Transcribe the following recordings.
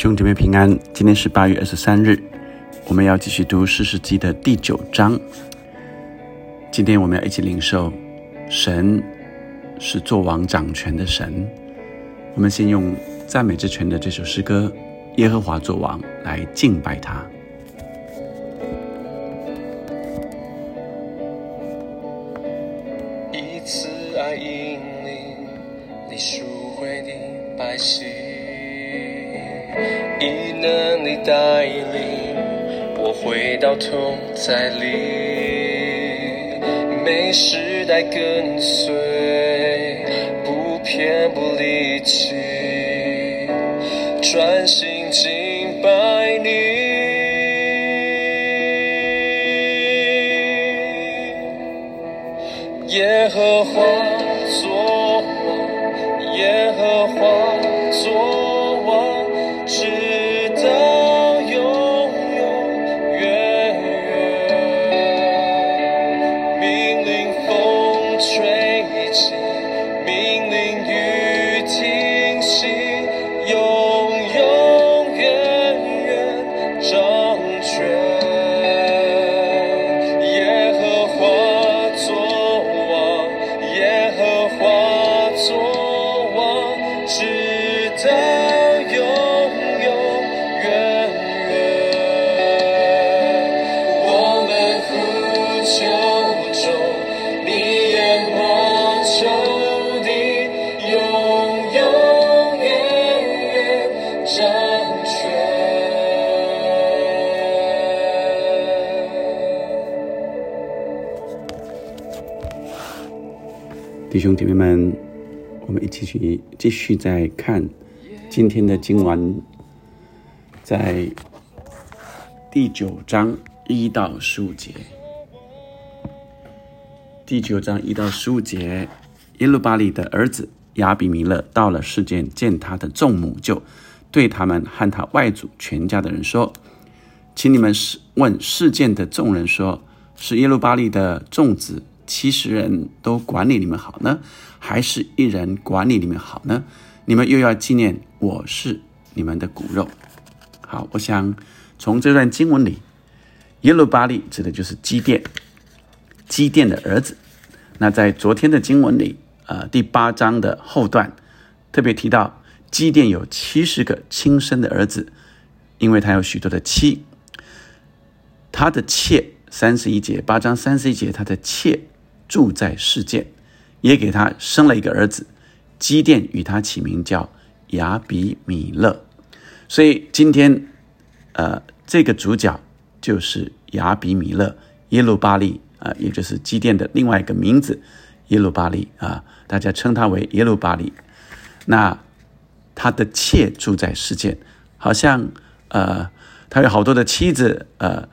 兄弟们平安，今天是八月二十三日，我们要继续读四世纪的第九章。今天我们要一起领受，神是作王掌权的神。我们先用赞美之泉的这首诗歌《耶和华作王》来敬拜他。一次爱引领你赎回的百姓，带领我回到同在里。每时代跟随，不偏不离弃，专心敬拜你。耶和华作王，耶和华姐妹们，我们一起去继续再看今天的经文，在第九章一到十五节。第九章一到十五节，耶路巴里的儿子亚比米勒到了世件，见他的众母，就对他们和他外祖全家的人说：“请你们问世件的众人说，是耶路巴利的众子七十人都管理你们好呢，还是一人管理你们好呢？你们又要纪念我是你们的骨肉。”好，我想从这段经文里，耶路巴利指的就是基甸，基甸的儿子。那在昨天的经文里，呃，第八章的后段特别提到，基甸有七十个亲生的儿子，因为他有许多的妻。他的妾三十一节，八章三十一节，他的妾住在世界，也给他生了一个儿子，基甸与他起名叫亚比米勒。所以今天，呃，这个主角就是亚比米勒，耶路巴利啊，也就是基甸的另外一个名字，耶路巴利啊，大家称他为耶路巴利。那他的妾住在世界，好像呃，他有好多的妻子，呃，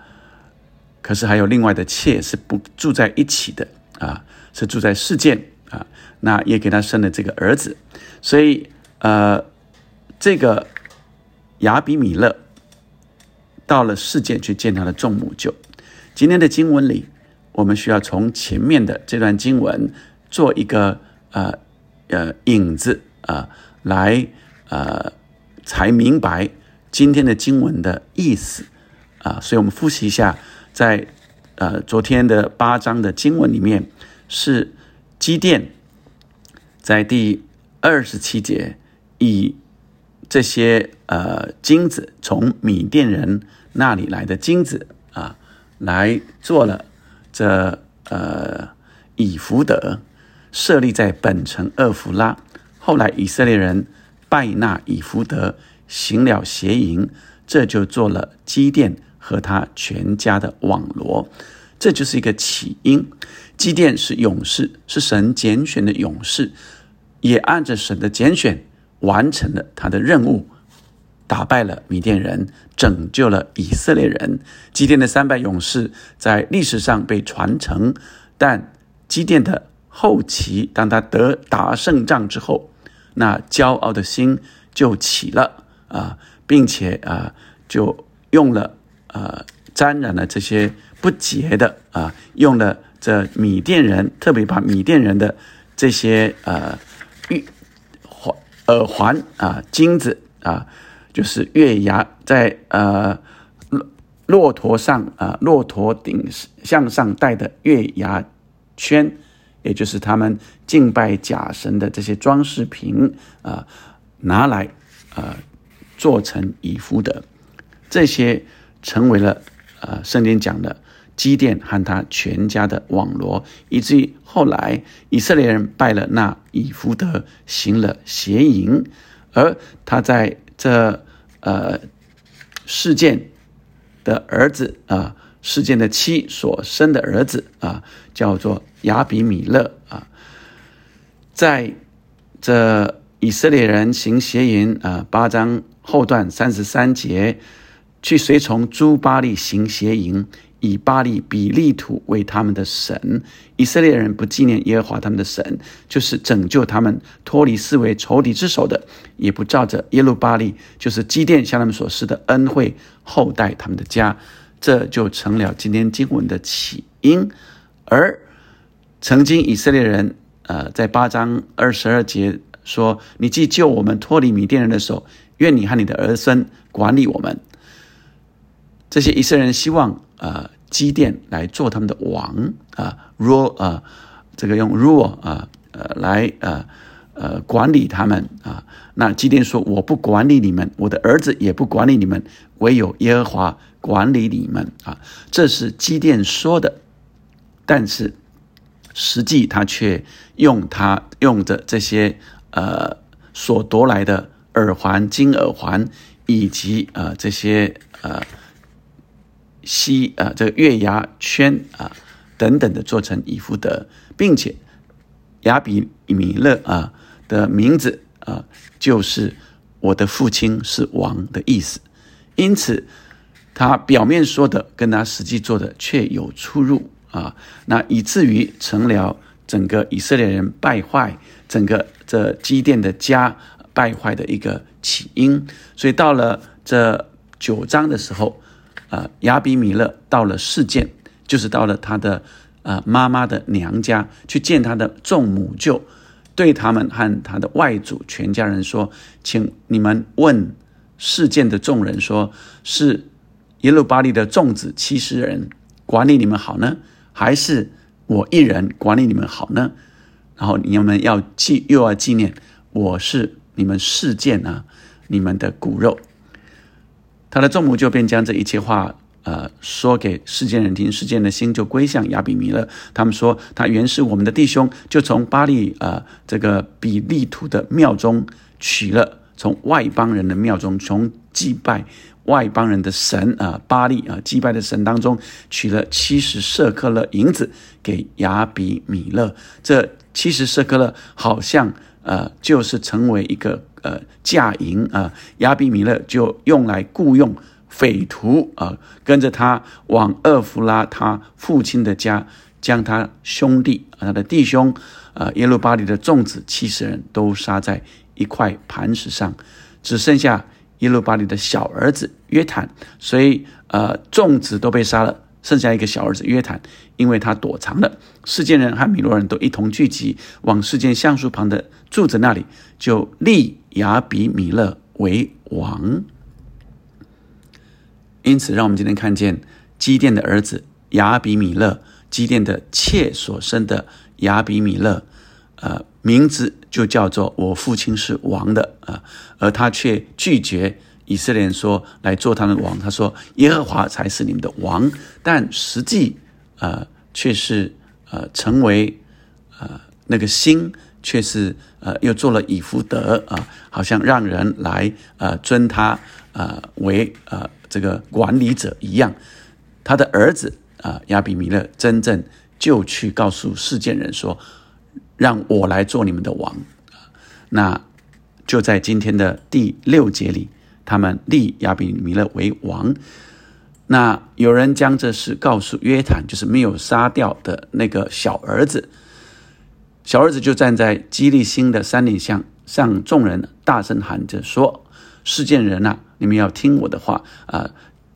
可是还有另外的妾是不住在一起的啊，是住在世界啊。那也给他生了这个儿子，所以呃，这个。亚比米勒到了世界去见他的众母舅。今天的经文里，我们需要从前面的这段经文做一个呃呃影子啊，来呃才明白今天的经文的意思啊。所以我们复习一下，在呃昨天的八章的经文里面，是基甸在第二十七节以。这些呃金子从米甸人那里来的金子啊，来做了这呃以福德设立在本城厄弗拉。后来以色列人拜纳以福德，行了邪淫，这就做了基甸和他全家的网罗。这就是一个起因。基甸是勇士，是神拣选的勇士，也按着神的拣选。完成了他的任务，打败了米甸人，拯救了以色列人。基甸的三百勇士在历史上被传承，但基甸的后期，当他得打胜仗之后，那骄傲的心就起了啊，并且啊，就用了呃沾染了这些不洁的啊，用了这米甸人，特别把米甸人的这些呃玉环。耳环啊，金子啊，就是月牙在呃骆骆驼上啊，骆驼顶向上戴的月牙圈，也就是他们敬拜假神的这些装饰品啊，拿来啊做成以弗德，这些成为了呃圣经讲的。基甸和他全家的网罗，以至于后来以色列人拜了那以弗德，行了邪淫，而他在这呃事件的儿子啊，事件的妻所生的儿子啊，叫做亚比米勒啊，在这以色列人行邪淫啊，八章后段三十三节，去随从朱巴利行邪淫。以巴利比利土为他们的神，以色列人不纪念耶和华他们的神，就是拯救他们脱离四围仇敌之手的，也不照着耶路巴利，就是基甸向他们所施的恩惠厚待他们的家，这就成了今天经文的起因。而曾经以色列人，呃，在八章二十二节说：“你既救我们脱离米甸人的手，愿你和你的儿孙管理我们。”这些以色列人希望。呃，基甸来做他们的王啊，rule 啊，这个用 rule 啊，呃，来呃呃管理他们啊。那基甸说：“我不管理你们，我的儿子也不管理你们，唯有耶和华管理你们啊。”这是基甸说的，但是实际他却用他用着这些呃所夺来的耳环、金耳环以及呃这些呃。西啊，这个月牙圈啊，等等的做成以弗德，并且亚比米勒啊的名字啊，就是我的父亲是王的意思。因此，他表面说的跟他实际做的却有出入啊，那以至于成了整个以色列人败坏，整个这基甸的家败坏的一个起因。所以到了这九章的时候。啊，亚比米勒到了事件，就是到了他的呃妈妈的娘家去见他的众母舅，对他们和他的外祖全家人说：“请你们问事件的众人说，是耶路巴利的众子七十人管理你们好呢，还是我一人管理你们好呢？然后你们要记，又要纪念我是你们事件啊，你们的骨肉。”他的众母就便将这一切话，呃，说给世间人听，世间的心就归向亚比米勒。他们说，他原是我们的弟兄，就从巴利呃这个比利土的庙中取了，从外邦人的庙中，从祭拜外邦人的神啊巴利啊祭拜的神当中取了七十舍克勒银子给亚比米勒。这七十舍克勒好像呃，就是成为一个。呃，驾营啊，亚比米勒就用来雇佣匪徒啊，跟着他往厄弗拉他父亲的家，将他兄弟啊，他的弟兄呃，耶路巴里的众子七十人都杀在一块磐石上，只剩下耶路巴里的小儿子约坦，所以呃，众子都被杀了。剩下一个小儿子约坦，因为他躲藏了。世间人和米罗人都一同聚集，往世间橡树旁的柱子那里，就立亚比米勒为王。因此，让我们今天看见基甸的儿子亚比米勒，基甸的妾所生的亚比米勒，呃，名字就叫做我父亲是王的啊，而他却拒绝。以色列人说来做他们的王，他说耶和华才是你们的王，但实际呃却是呃成为呃那个心却是呃又做了以福德啊，好像让人来呃尊他呃为呃这个管理者一样。他的儿子啊亚比米勒真正就去告诉世间人说，让我来做你们的王那就在今天的第六节里。他们立亚比米勒为王，那有人将这事告诉约坦，就是没有杀掉的那个小儿子。小儿子就站在基利星的山顶上，向众人大声喊着说：“世件人呐，你们要听我的话啊！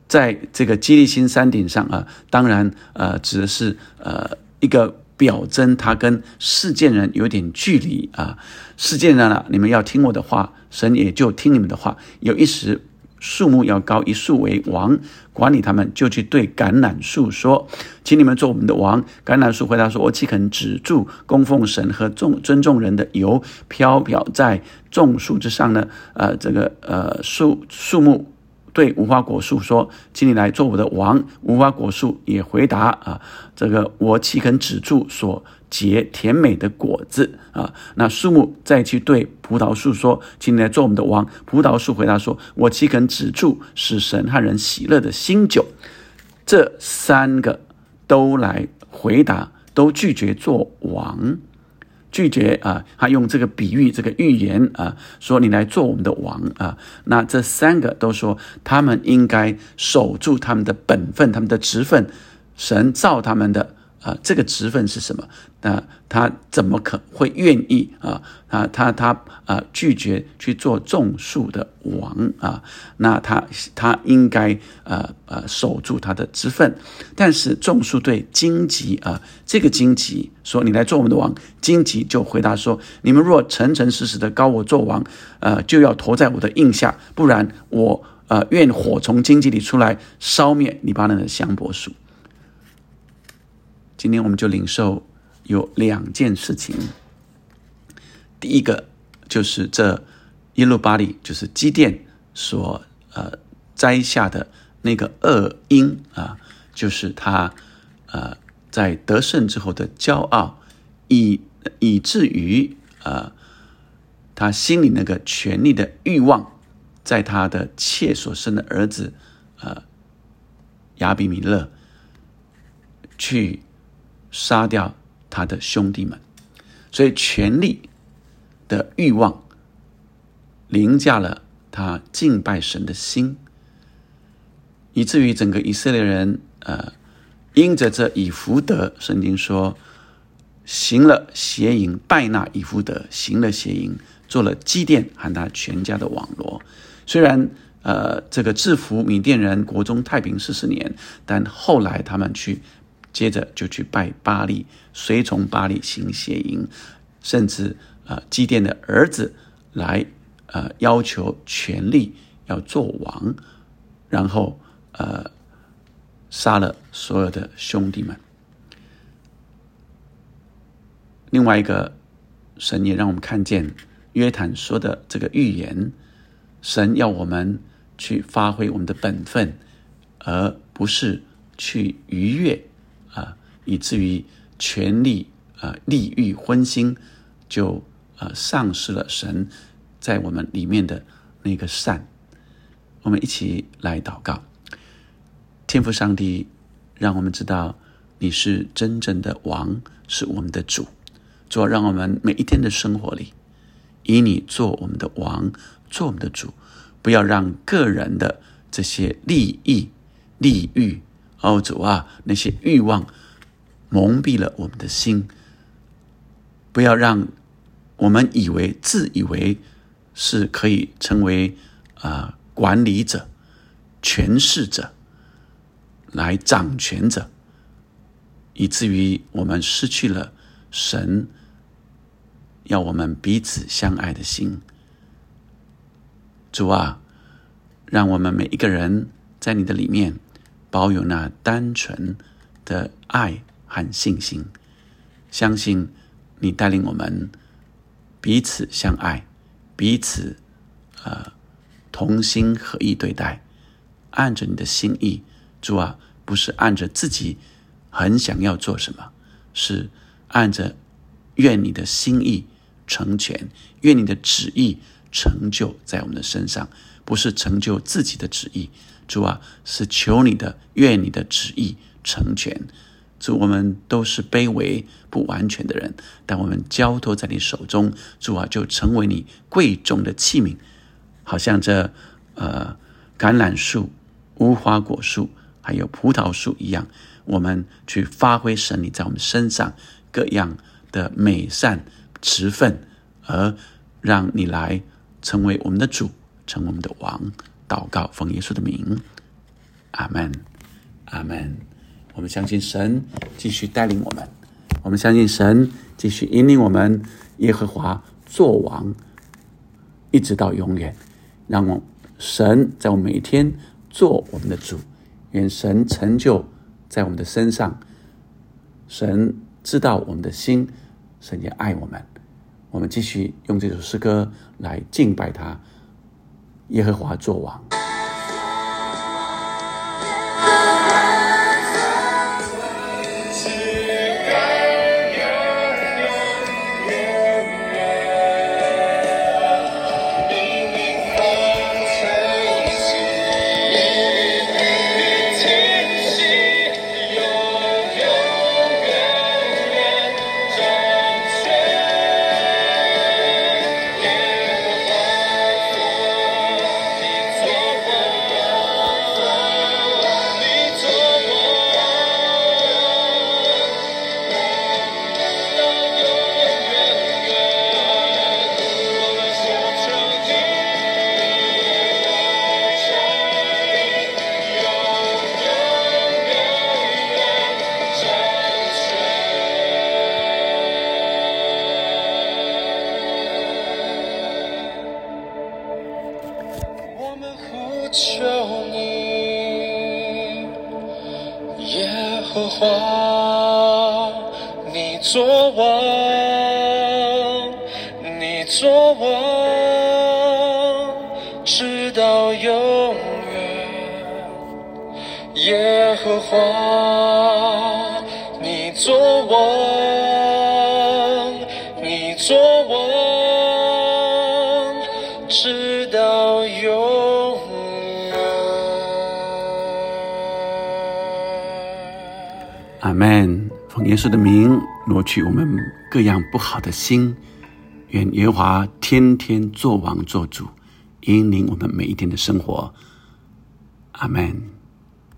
在这个基利星山顶上啊，当然呃指的是呃一个。”表征他跟世件人有点距离啊，世件人啊，你们要听我的话，神也就听你们的话。有一时树木要高一树为王，管理他们，就去对橄榄树说：“请你们做我们的王。”橄榄树回答说：“我岂肯止住供奉神和众尊重人的油飘飘在众树之上呢？”呃，这个呃树树木对无花果树说：“请你来做我的王。”无花果树也回答：“啊，这个我岂肯止住所。”结甜美的果子啊！那树木再去对葡萄树说：“请你来做我们的王。”葡萄树回答说：“我岂肯止住使神和人喜乐的新酒？”这三个都来回答，都拒绝做王，拒绝啊！他用这个比喻、这个预言啊，说：“你来做我们的王啊！”那这三个都说，他们应该守住他们的本分、他们的职分，神造他们的。啊，这个职分是什么？那他怎么可会愿意啊？啊，他他啊拒绝去做种树的王啊？那他他应该呃呃守住他的职分。但是种树对荆棘啊，这个荆棘说你来做我们的王，荆棘就回答说：你们若诚诚实实的高我做王，呃，就要投在我的印下，不然我呃愿火从荆棘里出来烧灭黎巴嫩的香柏树。今天我们就领受有两件事情。第一个就是这耶路巴利，就是基甸所呃摘下的那个恶因啊，就是他呃在得胜之后的骄傲，以以至于啊他心里那个权力的欲望，在他的妾所生的儿子呃亚比米勒去。杀掉他的兄弟们，所以权力的欲望凌驾了他敬拜神的心，以至于整个以色列人，呃，因着这以福德，圣经说行了邪淫，拜那以福德，行了邪淫，做了祭奠喊他全家的网罗。虽然呃，这个制服缅甸人国中太平四十年，但后来他们去。接着就去拜巴利，随从巴利行邪淫，甚至呃祭奠的儿子来呃要求权力要做王，然后呃杀了所有的兄弟们。另外一个神也让我们看见约坦说的这个预言，神要我们去发挥我们的本分，而不是去逾越。以至于权力啊、利欲荤腥，就啊丧失了神在我们里面的那个善。我们一起来祷告，天父上帝，让我们知道你是真正的王，是我们的主。主，让我们每一天的生活里，以你做我们的王，做我们的主，不要让个人的这些利益、利欲。哦，主啊，那些欲望蒙蔽了我们的心，不要让我们以为自以为是可以成为啊管理者、权势者来掌权者，以至于我们失去了神要我们彼此相爱的心。主啊，让我们每一个人在你的里面。保有那单纯的爱和信心，相信你带领我们彼此相爱，彼此呃同心合意对待，按着你的心意，主啊，不是按着自己很想要做什么，是按着愿你的心意成全，愿你的旨意成就在我们的身上，不是成就自己的旨意。主啊，是求你的，愿你的旨意成全。主，我们都是卑微不完全的人，但我们交托在你手中，主啊，就成为你贵重的器皿，好像这呃橄榄树、无花果树还有葡萄树一样，我们去发挥神你在我们身上各样的美善持分，而让你来成为我们的主，成为我们的王。祷告，奉耶稣的名，阿门，阿门。我们相信神继续带领我们，我们相信神继续引领我们。耶和华作王，一直到永远。让我神在我每一天做我们的主，愿神成就在我们的身上。神知道我们的心，神也爱我们。我们继续用这首诗歌来敬拜他，耶和华作王。耶和华，你作王，你作王，直到永远。阿门。奉耶稣的名，挪去我们各样不好的心。愿耶华天天做王做主，引领我们每一天的生活。阿门。